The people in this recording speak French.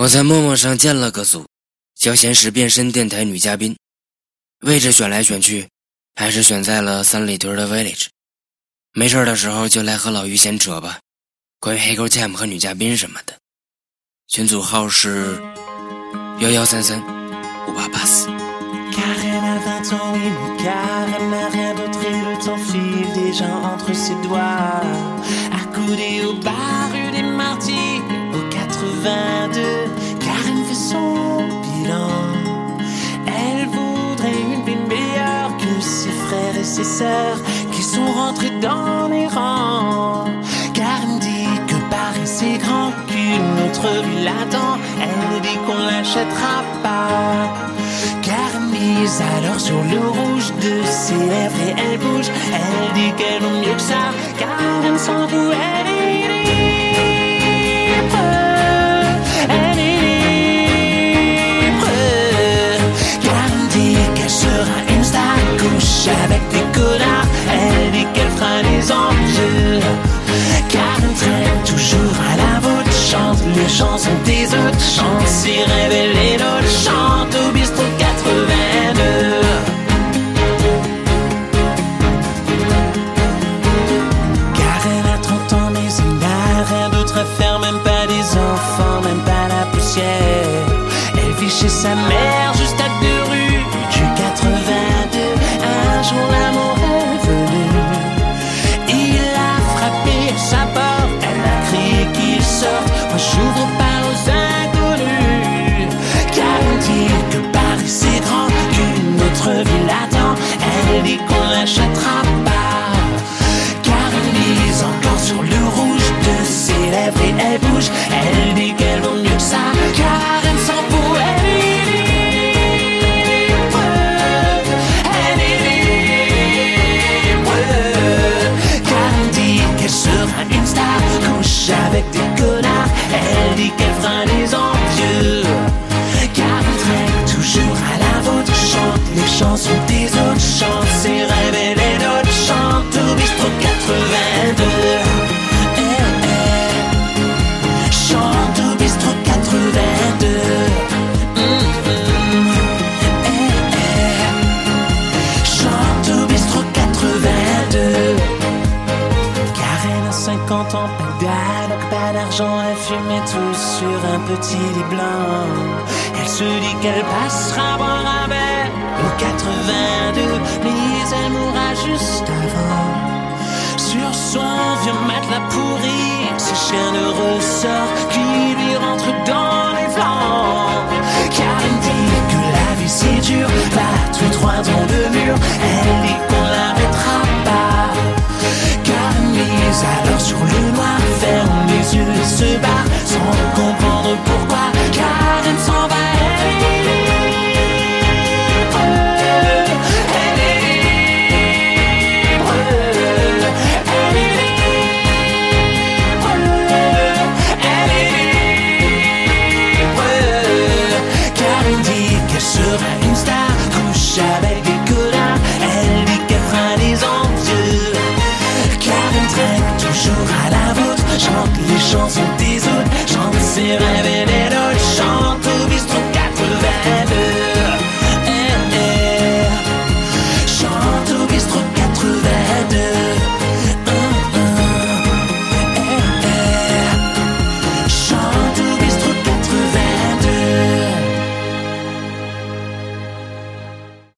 我在陌陌上建了个组，叫“闲时变身电台女嘉宾”。位置选来选去，还是选在了三里屯的 Village。没事的时候就来和老于闲扯吧，关于黑沟 Jam 和女嘉宾什么的。群组号是幺幺三三五八八四。Karen fait son bilan. Elle voudrait une vie meilleure que ses frères et ses sœurs qui sont rentrés dans les rangs. Karen dit que Paris c'est grand, qu'une autre ville attend. Elle dit qu'on l'achètera pas. Karen mise alors sur le rouge de ses lèvres et elle bouge. Elle dit qu'elle vaut mieux que ça. Karen s'en fout, chansons des autres. Chante si révélé l'autre. Chante au bistrot 82. Car elle a 30 ans, mais elle n'a rien d'autre à faire. Même pas des enfants, même pas la poussière. Elle vit chez sa mère une star. Couche avec des connards. Elle dit qu'elle fera des envieux. Car elle traîne toujours à la vôtre. Chante les chansons des autres. Chante ses rêves et les nôtres. Chante au bistrot 82. 50 ans, pas d'alcool, pas elle fumait tout sur un petit lit blanc. Elle se dit qu'elle passera boire se barre sans comprendre pourquoi. Karen s'en va, elle est libre. Elle est libre. Elle est libre. Elle est libre. Car Karen dit qu'elle sera une star. Couche avec 收藏